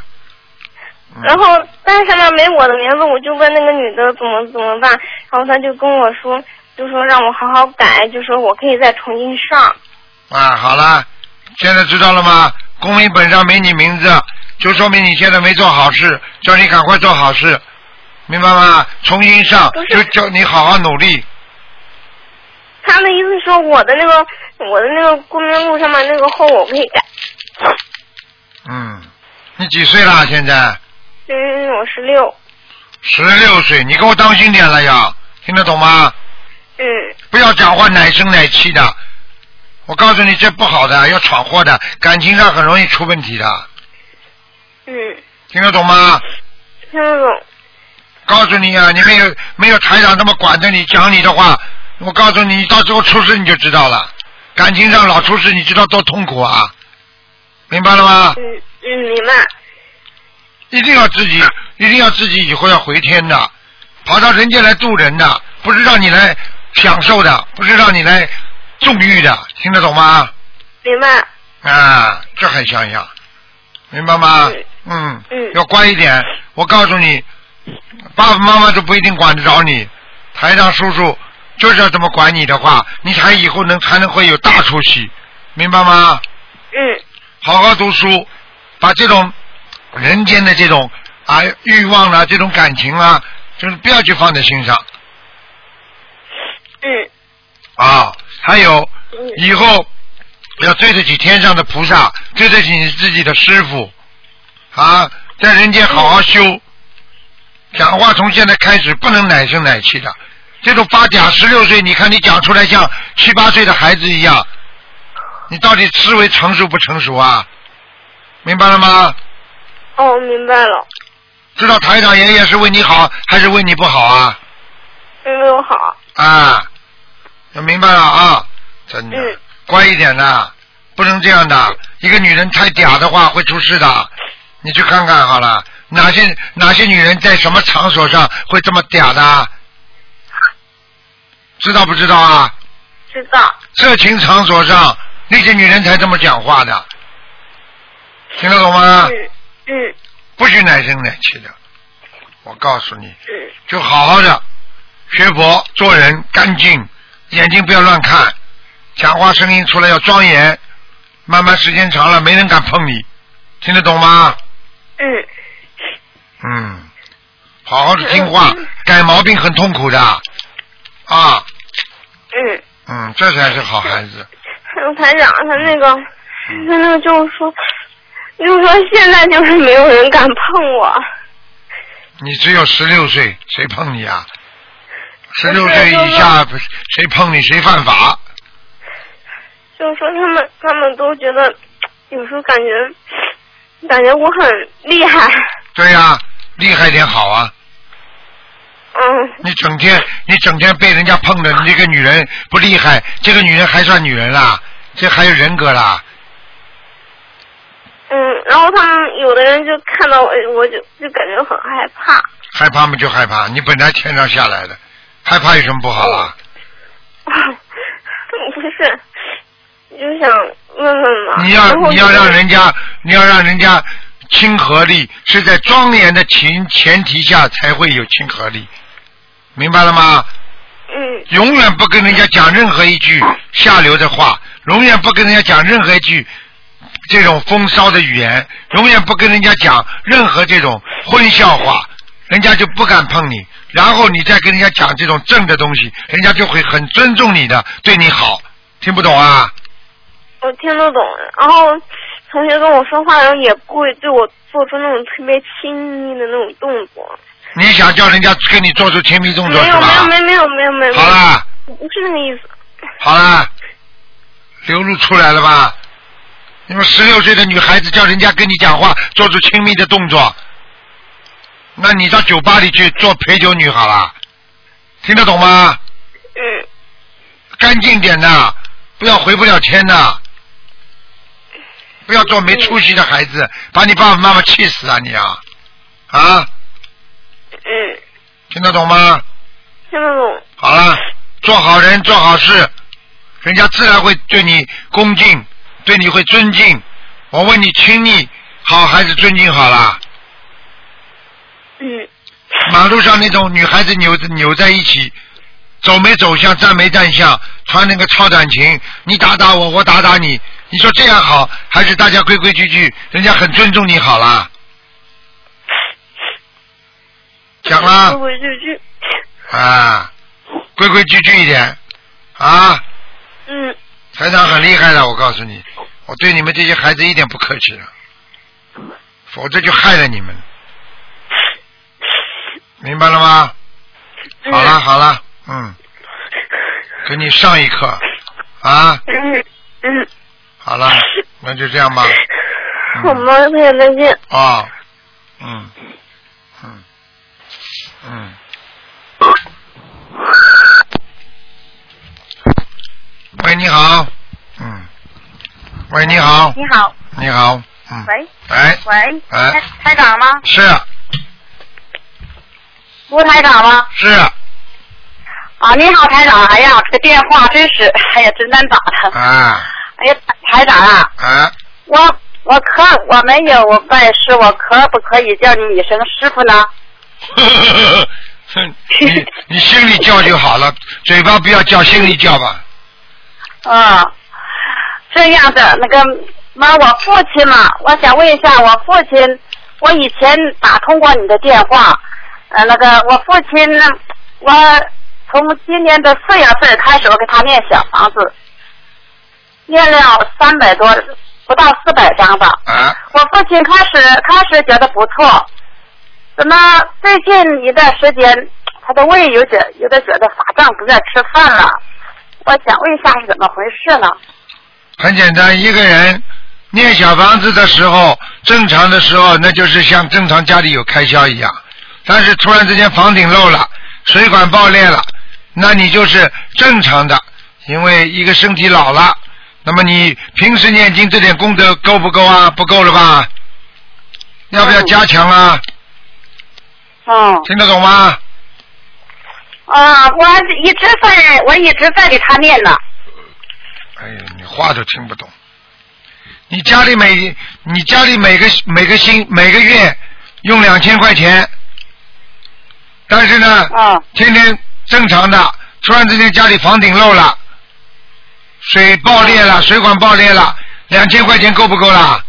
然后但是上面没我的名字，我就问那个女的怎么怎么办，然后她就跟我说，就说让我好好改，就说我可以再重新上。啊，好了，现在知道了吗？公民本上没你名字，就说明你现在没做好事，叫你赶快做好事，明白吗？重新上就叫你好好努力。他的意思说我的那个我的那个公民录上面那个后我可以改。嗯，你几岁了？现在嗯，我十六。十六岁，你给我当心点了呀，听得懂吗？嗯不要讲话奶声奶气的。我告诉你，这不好的，要闯祸的，感情上很容易出问题的，嗯，听得懂吗？听得懂。告诉你啊，你没有没有台长这么管着你讲你的话，我告诉你，到时候出事你就知道了。感情上老出事，你知道多痛苦啊？明白了吗？嗯嗯，明白。一定要自己，一定要自己以后要回天的，跑到人间来渡人的，不是让你来享受的，不是让你来纵欲的，听得懂吗？明白。啊，这很像样，明白吗？嗯。嗯要乖一点。我告诉你，爸爸妈妈都不一定管得着你，台长叔叔就是要这么管你的话，你才以后能才能会有大出息，明白吗？嗯好好读书，把这种人间的这种啊欲望啊，这种感情啊，就是不要去放在心上嗯啊。还有嗯以后要对得起天上的菩萨，对得起你自己的师傅啊，在人间好好修。讲话从现在开始不能奶声奶气的，这种发嗲十六岁，你看你讲出来像七八岁的孩子一样，你到底思维成熟不成熟啊？明白了吗？哦，明白了。知道台长爷爷是为你好还是为你不好啊？为我好。啊，要明白了啊，真的，嗯乖一点的，不能这样的。一个女人太嗲的话会出事的，你去看看好了，哪些哪些女人在什么场所上会这么嗲的？知道不知道啊？知道。色情场所上那些女人才这么讲话的，听得懂吗？嗯嗯不许奶声奶气的，我告诉你。嗯就好好的学佛做人干净，眼睛不要乱看，讲话声音出来要庄严。慢慢时间长了，没人敢碰你，听得懂吗？嗯嗯，好好的听话，改毛病很痛苦的啊，嗯。嗯，这才是好孩子。还有台长，他那个，他那个就是说，就是说现在就是没有人敢碰我。你只有十六岁，谁碰你啊？十六岁以下，谁碰你谁犯法。就是说他们他们都觉得，有时候感觉，感觉我很厉害。对呀、厉害点好啊。嗯你整天你整天被人家碰的，你这个女人不厉害，这个女人还算女人啦？这还有人格啦？嗯，然后他们有的人就看到我，我就就感觉很害怕。害怕嘛就害怕，你本来天上下来的，害怕有什么不好啊？不是，就想问问嘛。你要你要让人家你要让人家亲和力，是在庄严的前前提下才会有亲和力，明白了吗？嗯永远不跟人家讲任何一句下流的话，永远不跟人家讲任何一句这种风骚的语言，永远不跟人家讲任何这种荤笑话，人家就不敢碰你。然后你再跟人家讲这种正的东西，人家就会很尊重你的，对你好。听不懂啊？我听得懂，然后同学跟我说话，的时候也不会对我做出那种特别亲密的那种动作。你想叫人家跟你做出亲密动作是没有没有吧？没有没有没有没有。好了不是那个意思。好啦，流露出来了吧？你们十六岁的女孩子叫人家跟你讲话，做出亲密的动作，那你到酒吧里去做陪酒女好了，听得懂吗？嗯干净点的，不要回不了天的，不要做没出息的孩子，把你爸爸妈妈气死啊你啊！啊，嗯，听得懂吗？听得懂。好了，做好人做好事，人家自然会对你恭敬，对你会尊敬。我问你亲昵好还是尊敬好啦？嗯马路上那种女孩子扭扭在一起，走没走向，站没站相，穿那个超短裙，你打打我，我打打你，你说这样好，还是大家规规矩矩，人家很尊重你好啦？讲啦规规矩矩。啊，规规矩矩一点啊！嗯台长很厉害的，我告诉你，我对你们这些孩子一点不客气了，否则就害了你们，明白了吗？嗯。好了好了，嗯，给你上一课。啊，嗯嗯，好了，那就这样吧。好吗？朋友再见。啊，嗯，嗯，嗯。喂，你好。嗯。喂，你好。你好，你好。嗯。喂哎。喂，哎台台长吗？是吴台长吗？是，啊，你好，台长。哎呀，这个电话真是，哎呀，真难打的。啊哎呀，台长啊，啊，我我可我没有我拜师，我可不可以叫你一声师傅呢？你你心里叫就好了，嘴巴不要叫，心里叫吧。啊，这样的那个，妈我父亲嘛，我想问一下，我父亲，我以前打通过你的电话，呃，那个我父亲呢，我从今年的四月份开始，我给他念小房子，念了三百多，不到四百张吧。啊，我父亲开始开始觉得不错，怎么最近一段时间他的胃有点有点觉得发胀，不愿吃饭了？我想问一下是怎么回事呢？很简单，一个人念小房子的时候，正常的时候，那就是像正常家里有开销一样。但是突然之间房顶漏了，水管爆裂了，那你就是正常的，因为一个身体老了。那么你平时念经这点功德够不够啊？不够了吧？要不要加强啊？嗯听得懂吗？啊，我一直在，我一直在给他念呢。哎呀，你话都听不懂。你家里每你家里每个每个星每个月用两千块钱，但是呢，啊天天正常的，突然之间家里房顶漏了，水爆裂了，水管爆裂了，两千块钱够不够啦？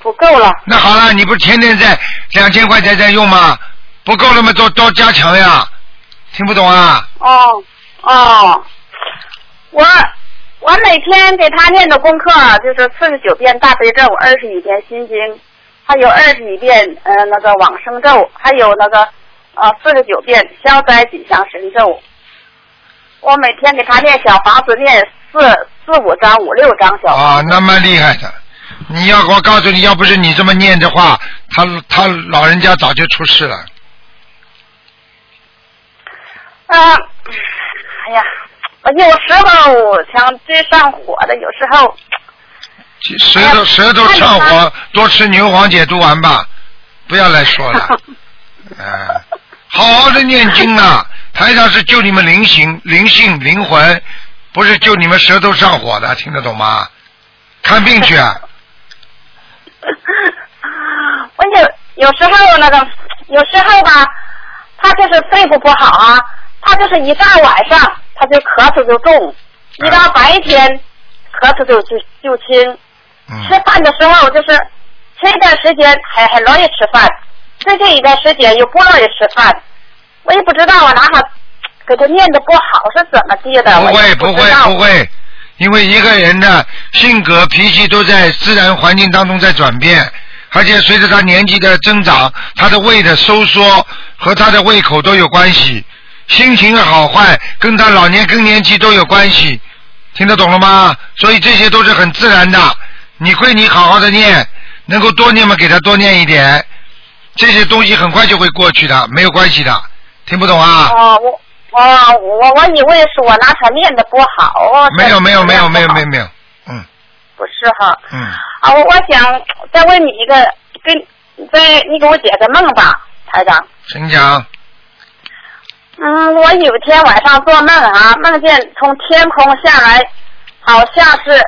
不够了。那好了，你不是天天在两千块钱在用吗？不够了嘛，多多加强呀。听不懂啊？哦哦，我我每天给他念的功课就是四十九遍大悲咒，二十一遍心经，还有二十一遍呃那个往生咒，还有那个呃四十九遍消灾吉祥神咒。我每天给他念小房子，念四四五张、五六张小房啊，那么厉害的。你要我告诉你，要不是你这么念的话，他他老人家早就出事了。啊，哎呀，我有时候想追上火的，有时候舌头舌头上火，多吃牛黄解毒丸吧，不要来说了。哎，好好的念经啊！台上是救你们灵性、灵性、灵魂，不是救你们舌头上火的，听得懂吗？看病去啊！我有有时候那个，有时候吧，他就是肺部不好啊，他就是一到晚上他就咳嗽就重，一到白天咳嗽就就就轻。吃嗯，饭的时候就是前一段时间还很乐意吃饭，最近一段时间又不乐意吃饭，我也不知道我哪哈给他念的不好是怎么地的，不会不会不会，因为一个人的性格脾气都在自然环境当中在转变，而且随着他年纪的增长，他的胃的收缩和他的胃口都有关系，心情的好坏跟他老年更年期都有关系，听得懂了吗？所以这些都是很自然的，你会你好好的念，能够多念嘛，给他多念一点，这些东西很快就会过去的，没有关系的，听不懂啊？哦，我哦，我我以为是我拿他念的不好。哦没有没有没有没有没有有，没有，嗯不是哈。嗯。啊，我我想再问你一个，跟再你给我解个梦吧，台长。请讲。嗯，我有天晚上做梦啊，梦见从天空下来，好像是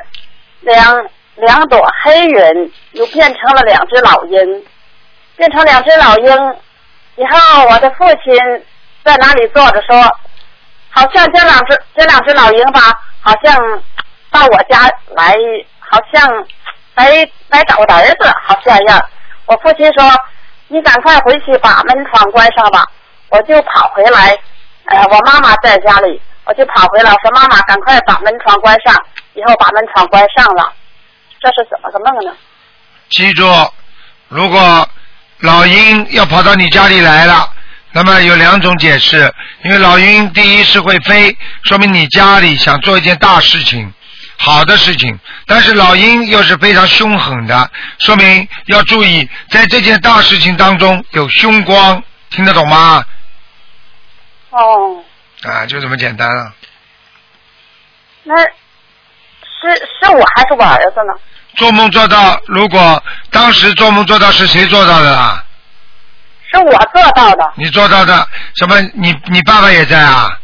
两两朵黑云，又变成了两只老鹰，变成两只老鹰。以后我的父亲在哪里坐着说，好像这两只这两只老鹰吧，好像到我家来，好像来来找我的儿子，好像样。我父亲说：“你赶快回去把门窗关上吧。”我就跑回来，呃，我妈妈在家里，我就跑回来，说妈妈，赶快把门窗关上，以后把门窗关上了。这是怎么个梦呢？记住，如果老鹰要跑到你家里来了，那么有两种解释。因为老鹰第一是会飞，说明你家里想做一件大事情；好的事情，但是老鹰又是非常凶狠的，说明要注意，在这件大事情当中有凶光，听得懂吗？哦，啊，就这么简单了。那是是我还是我儿子呢？做梦做到，如果当时做梦做到是谁做到的啦？是我做到的，你做到的什么？你你爸爸也在啊？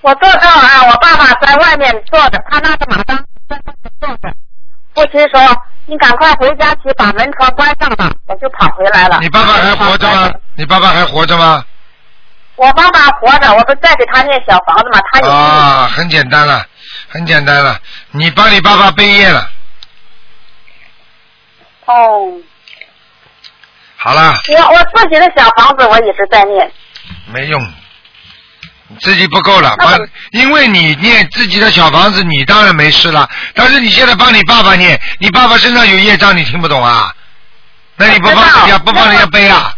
我做到啊！我爸爸在外面坐着，他拿着马当在那里坐着。父亲说：“你赶快回家去，把门窗关上吧。”我就跑回来了。你爸爸还活着吗？你爸爸还活着吗？我爸爸活着，我不在给他念小房子嘛？他也啊，很简单了，很简单了，你帮你爸爸背业了。哦，好了，我我自己的小房子我一直在念。没用，自己不够了，因为你念自己的小房子，你当然没事了。但是你现在帮你爸爸念，你爸爸身上有业障，你听不懂啊？那你不帮人家不帮人家背啊？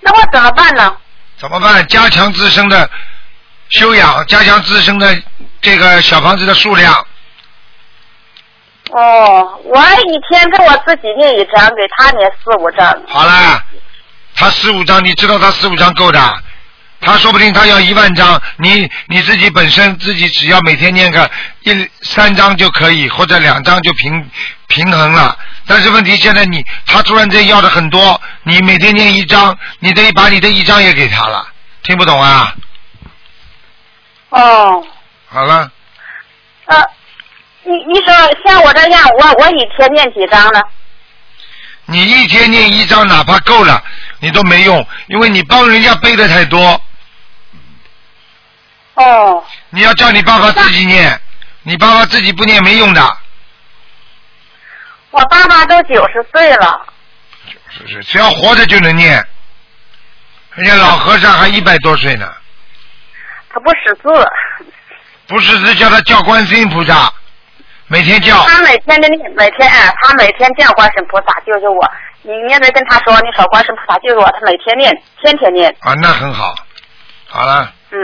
那我怎么办呢？怎么办？加强自身的修养，加强自身的这个小房子的数量。哦，我一天给我自己念一张，给他念四五张。好了，他四五张，你知道他四五张够的，他说不定他要一万张，你你自己本身自己只要每天念个一三张就可以，或者两张就平平衡了。但是问题现在你他突然间要的很多，你每天念一张，你得把你的一张也给他了，听不懂啊？哦，好了，呃，你你说像我这样，我我一天念几张呢？你一天念一张，哪怕够了，你都没用，因为你帮人家背的太多。哦，你要叫你爸爸自己念，你爸爸自己不念没用的。我爸爸都九十岁了。是是，只要活着就能念。人家老和尚还一百多岁呢，他不识字，不识字叫他叫观世音菩萨，每天叫。他每天的念，每天哎，他每天叫观世音菩萨救救我。你你也得跟他说，你说观世音菩萨救救我，他每天念，天天念。啊，那很好。好了，嗯，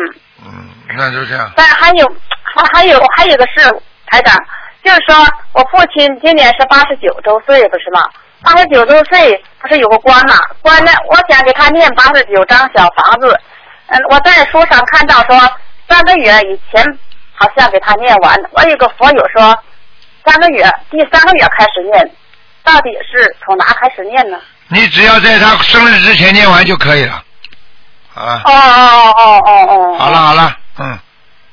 嗯，那就这样。但还有还还有还有个事，台长，就是说我父亲今年是八十九周岁，不是吗？八十九周岁不是有个官嘛？官呢，我想给他念八十九张小房子。嗯，我在书上看到说三个月以前好像给他念完，我有个佛友说三个月，第三个月开始念，到底是从哪开始念呢？你只要在他生日之前念完就可以了。好了，哦哦哦哦哦。好了，。好了，嗯，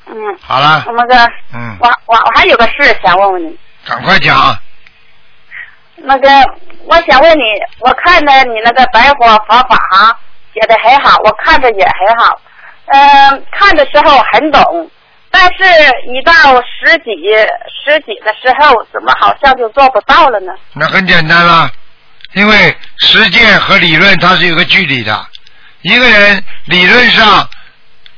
嗯，好了我，们个嗯，我我我还有个事想问问你。赶快讲。那个，我想问你，我看着你那个白话佛法写的很好，我看着也很好，嗯、看的时候很懂，但是一到十几十几的时候，怎么好像就做不到了呢？那很简单了，因为实践和理论它是有个距离的。一个人理论上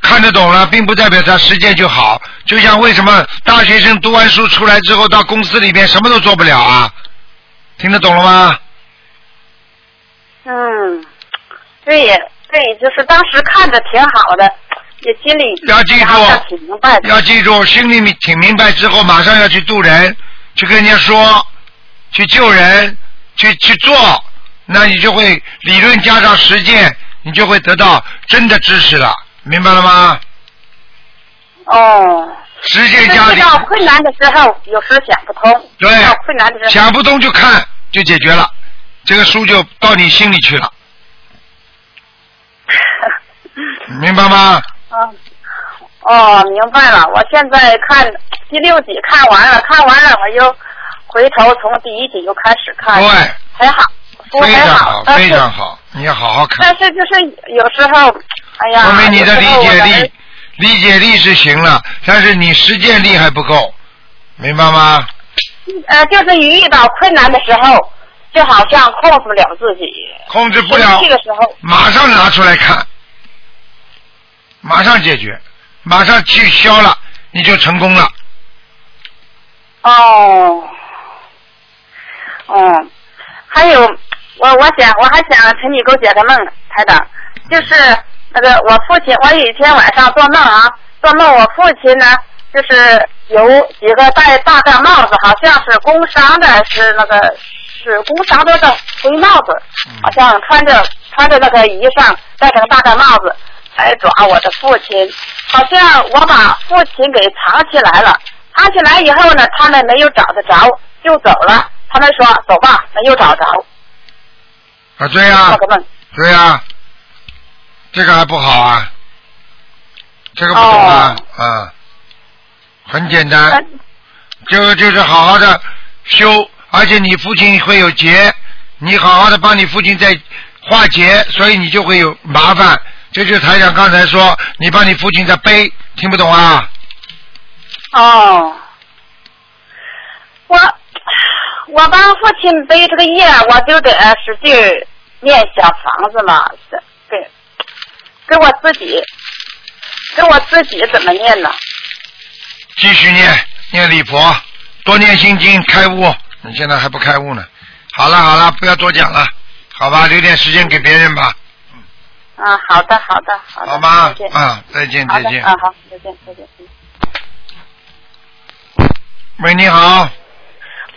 看得懂了，并不代表他实践就好。就像为什么大学生读完书出来之后，到公司里边什么都做不了啊？听得懂了吗？嗯，对对，就是当时看着挺好的，也心里要记住挺明白的。要记住，心里面挺明白之后，马上要去渡人，去跟人家说，去救人，去去做，那你就会理论加上实践，你就会得到真的知识了，明白了吗？哦，实践加理，遇到困难的时候，有时想不通。对。遇到困难的时候，想不通就看，就解决了，这个书就到你心里去了，明白吗？嗯，哦，明白了。我现在看第六集看完了，看完了我又回头从第一集又开始看，对，很好，非常好，非常好，你要好好看。但是就是有时候，哎呀，说明你的理解力，理解力是行了，但是你实践力还不够，明白吗？呃，就是你遇到困难的时候，就好像控制不了自己，控制不了生气，的时候，马上拿出来看，马上解决，马上去消了，你就成功了。哦，哦，还有，我我想我还想请你给我解个梦，台长，就是那个我父亲，我有一天晚上做梦啊，做梦我父亲呢就是有几个戴大盖帽子，好像是工商的，是那个是工商的的灰帽子，好像穿着穿着那个衣裳，戴着个大盖帽子，来抓我的父亲。好像我把父亲给藏起来了，藏起来以后呢，他们没有找得着，就走了。他们说走吧，没有找着。啊，对呀。对呀、这个还不好啊，这个不懂啊，啊，很简单，呃。这个就是好好的修，而且你父亲会有劫，你好好的帮你父亲在化劫，所以你就会有麻烦。这就是台长刚才说，你帮你父亲在背，听不懂啊？哦，我我帮父亲背这个业，我就得使劲儿念小房子嘛，是对，跟我自己，跟我自己怎么念呢？继续念念礼佛，多念心经，开悟。你现在还不开悟呢。好了好了，不要多讲了，好吧，留点时间给别人吧，嗯啊，好的，好的，好的，好吗再见。？啊，再见再见。啊，好，再见，再见。嗯喂，你好，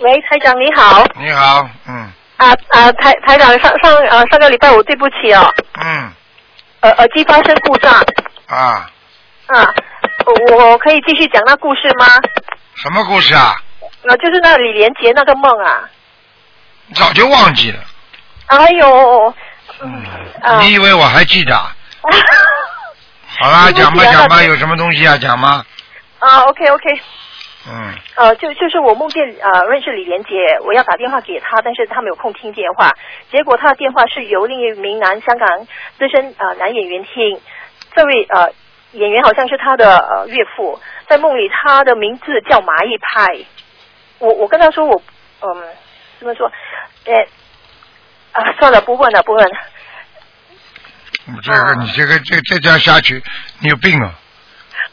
喂，台长你好。你好，嗯啊啊，台台长上上啊上个礼拜我对不起哦，嗯呃耳机发生故障啊，啊，我我可以继续讲那故事吗？什么故事啊？啊，就是那李连杰那个梦啊。早就忘记了。哎呦，嗯，啊你以为我还记得啊？好啦，讲吧讲吧，有什么东西啊？讲吗。啊，OK OK，嗯。呃，就就是我梦见呃认识李连杰，我要打电话给他，但是他没有空听电话，结果他的电话是由另一名男香港资深呃男演员听，这位呃演员好像是他的呃岳父，在梦里他的名字叫蚂蚁派，我我跟他说我嗯怎么说，呃啊算了不问了不问了，你这个你这个这再这样下去，你有病啊！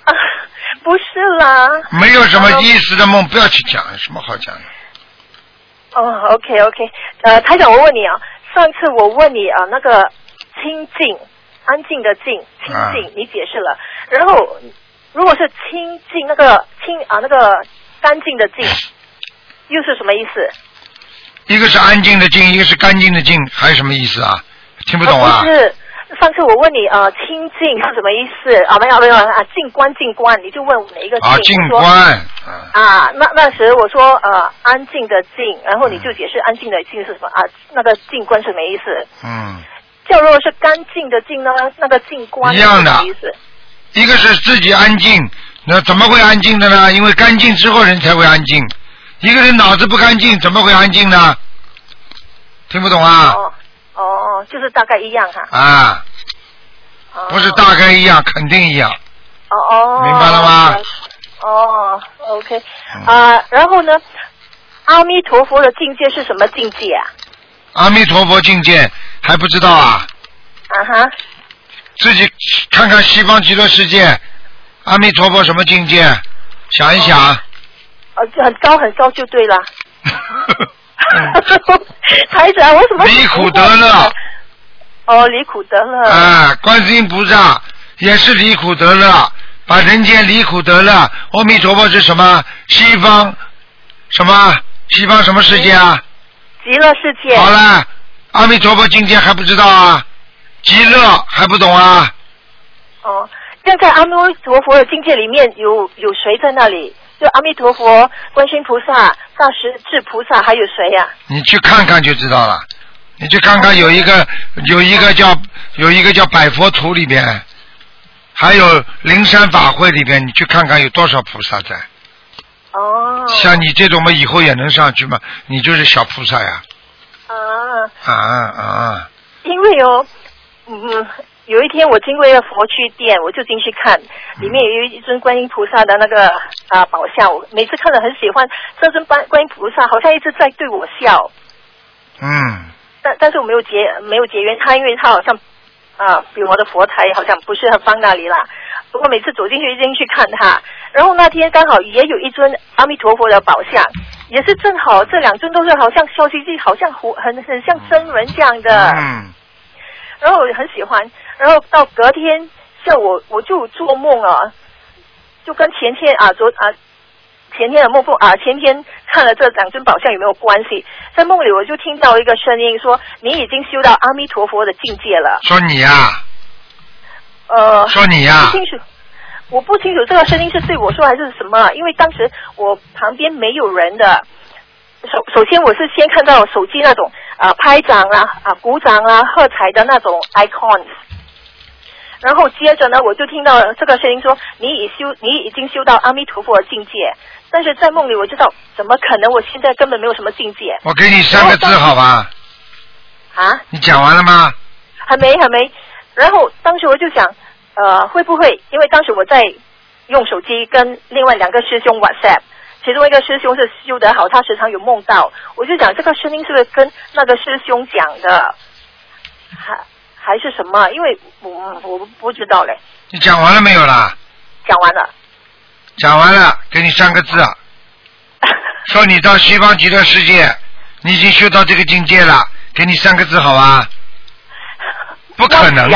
啊 不是啦，没有什么意思的梦，不要去讲，有什么好讲的？哦，OK OK，呃，台长，我问你啊，上次我问你啊，那个清静，安静的静，清静，啊你解释了。然后如果是清静，那个清啊，那个干净的净，又是什么意思？一个是安静的静，一个是干净的净，还有什么意思啊？听不懂啊不？是，上次我问你呃，清静是什么意思？啊，没有没有啊，静观静观，你就问我哪一个静？啊，静观啊，啊，那那时我说呃安静的静，然后你就解释安静的静是什么啊？那个静观是什么意思？嗯，叫如果是干净的净呢，那个静观一样的意思？一个是自己安静，那怎么会安静的呢？因为干净之后人才会安静。一个人脑子不干净，怎么会安静呢？听不懂啊？哦哦，就是大概一样哈。啊，哦不是大概一样，肯定一样。哦哦。明白了吗？哦，OK 嗯啊，然后呢，阿弥陀佛的境界是什么境界啊？阿弥陀佛境界还不知道啊？啊哈，自己看看西方极乐世界，阿弥陀佛什么境界？想一想。呃，就很高很高就对了。台长，我怎么离苦得乐？哦，离苦得乐。啊，观世音菩萨也是离苦得乐，把人间离苦得乐。阿弥陀佛是什么？西方什么？西方什么世界啊？极乐世界。好了，阿弥陀佛境界还不知道啊？极乐还不懂啊？哦，那在阿弥陀佛的境界里面有有谁在那里？就阿弥陀佛、观世音菩萨、大势至菩萨，还有谁呀、你去看看就知道了。你去看看有一个有一个叫有一个叫百佛图里边，还有灵山法会里边，你去看看有多少菩萨在。哦。像你这种嘛，以后也能上去嘛？你就是小菩萨呀！啊，啊啊！因为哦，嗯，有一天我经过一个佛具店，我就进去看，里面有一尊观音菩萨的那个啊宝像，我每次看了很喜欢。这尊观观音菩萨好像一直在对我笑，嗯，但但是我没有结没有结缘他，因为他好像啊比我的佛台好像不是很放那里啦。不过每次走进去一定去看他，然后那天刚好也有一尊阿弥陀佛的宝像，也是正好这两尊都是好像消息机，好像活很很像真人这样的。嗯，然后我很喜欢，然后到隔天下午我就做梦啊，就跟前天啊昨啊前天的梦梦啊前天看了这两尊宝像有没有关系？在梦里我就听到一个声音说你已经修到阿弥陀佛的境界了。说你呀、呃，说你呀、不清楚，我不清楚这个声音是对我说还是什么，因为当时我旁边没有人的。首首先我是先看到手机那种啊、拍掌啊啊鼓掌啊喝彩的那种 icons，然后接着呢我就听到这个声音说你已修你已经修到阿弥陀佛的境界，但是在梦里我知道怎么可能我现在根本没有什么境界我给你三个字好吧？啊。你讲完了吗？还没还没。然后当时我就想，呃，会不会因为当时我在用手机跟另外两个师兄 WhatsApp，其中一个师兄是修得好，他时常有梦到，我就想这个声音是不是跟那个师兄讲的，还还是什么？因为我我不知道嘞。你讲完了没有啦？讲完了，讲完了，给你三个字，啊 说你到西方极乐世界，你已经修到这个境界了，给你三个字好吧？不可能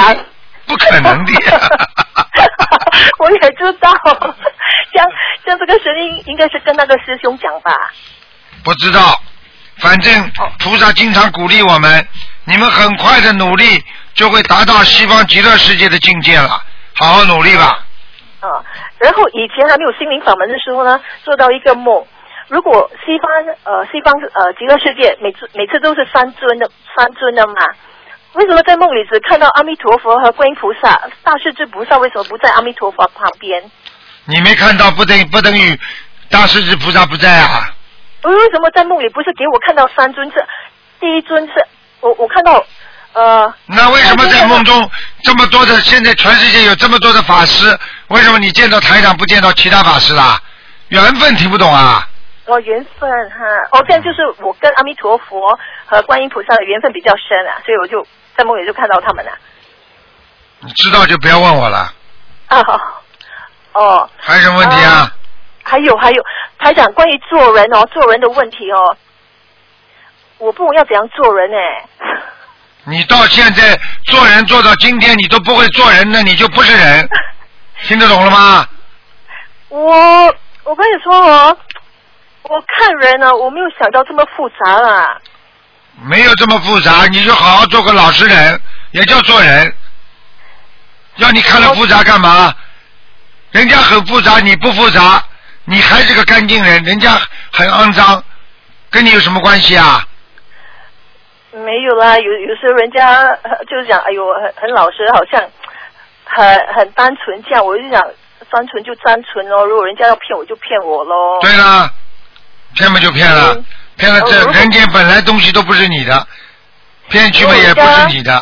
不可能的。我也知道，像像这个声音应该是跟那个师兄讲吧。不知道，反正菩萨经常鼓励我们，你们很快的努力就会达到西方极乐世界的境界了，好好努力吧。啊，然后以前还没有心灵法门的时候呢，做到一个梦，如果西方呃西方呃极乐世界每次每次都是三尊的三尊的嘛，为什么在梦里只看到阿弥陀佛和观音菩萨，大势至菩萨为什么不在阿弥陀佛旁边？你没看到不等不等于大势至菩萨不在啊？为什么在梦里不是给我看到三尊？是第一尊是我我看到呃那为什么在梦中这么多的现在全世界有这么多的法师，为什么你见到台长不见到其他法师啦？缘分听不懂啊？哦缘分哈，哦这样就是我跟阿弥陀佛和观音菩萨的缘分比较深啊，所以我就在梦里就看到他们了你知道就不要问我了，啊哦。还有什么问题啊？还有还有，台长，关于做人哦，做人的问题哦，我不懂要怎样做人呢？你到现在做人做到今天，你都不会做人，那你就不是人，听得懂了吗？我我跟你说哦，我看人呢，我没有想到这么复杂啦。没有这么复杂，你就好好做个老实人，也叫做人。要你看了复杂干嘛？人家很复杂，你不复杂，你还是个干净人，人家很肮脏，跟你有什么关系啊？没有啦，有有时候人家呃 就是讲，哎呦，很很老实，好像很很单纯这样，我就想单纯就单纯咯，如果人家要骗我就骗我咯。对啦，骗嘛就骗了，嗯骗了这人间本来东西都不是你的，骗去嘛也不是你的。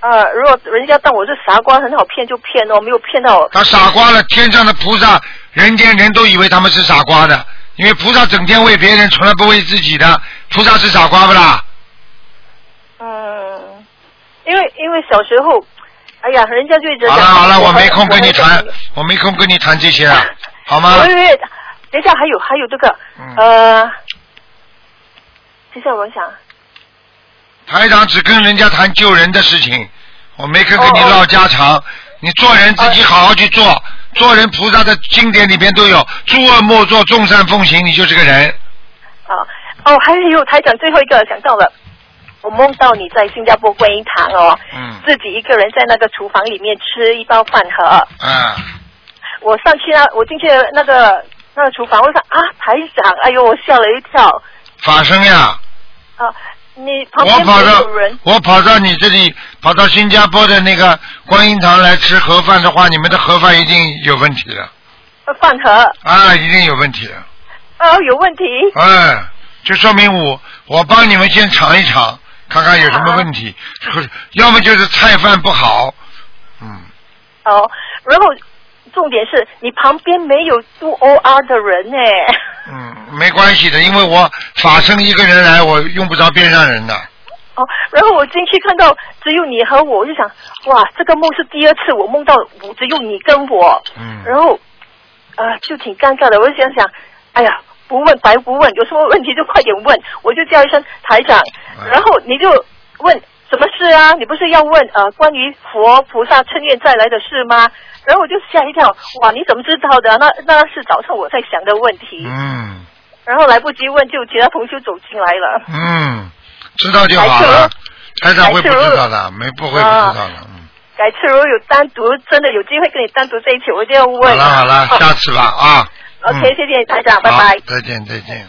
啊，如果人家当我是傻瓜，很好骗就骗哦，没有骗到他傻瓜了，天上的菩萨，人间人都以为他们是傻瓜的，因为菩萨整天为别人，从来不为自己的，菩萨是傻瓜不啦？嗯，因为因为小时候，哎呀，人家就一直讲好了好了，我没空跟你谈，我没空跟你谈这些了，好吗？喂喂喂，等一下还有还有这个，嗯呃，接下来我想，台长只跟人家谈救人的事情，我没空跟你哦哦唠家常。你做人自己好好去做，做人菩萨的经典里边都有，诸恶莫作，众善奉行，你就是个人。啊哦，还有台长最后一个想到了。我梦到你在新加坡观音堂哦，嗯自己一个人在那个厨房里面吃一包饭盒。嗯，我上去啊，我进去那个那个厨房，我说啊，台长，哎呦，我吓了一跳发生呀！啊！你旁我边没跑到我跑到你这里，跑到新加坡的那个观音堂来吃盒饭的话，你们的盒饭一定有问题的呃饭盒啊，一定有问题的。啊，有问题哎，就说明我我帮你们先尝一尝，看看有什么问题，要么就是菜饭不好，嗯，哦。然后重点是你旁边没有做 OR 的人呢。嗯，没关系的，因为我法生一个人来，我用不着边上人的。哦，然后我进去看到只有你和我，我就想，哇，这个梦是第二次我梦到我只有你跟我，嗯，然后呃就挺尴尬的，我就想想，哎呀，不问白不问，有什么问题就快点问，我就叫一声台长，哎然后你就问什么事啊？你不是要问呃关于佛菩萨趁愿再来的事吗？然后我就吓一跳，哇，你怎么知道的？那那是早上我在想的问题。嗯然后来不及问，就其他同学走进来了。嗯，知道就好了。台长会不知道的，没不会不知道的。嗯，改次如果有单独真的有机会跟你单独在一起，我一定要好问。了好了，下次吧啊。OK，嗯谢谢台长，拜拜。再见再见。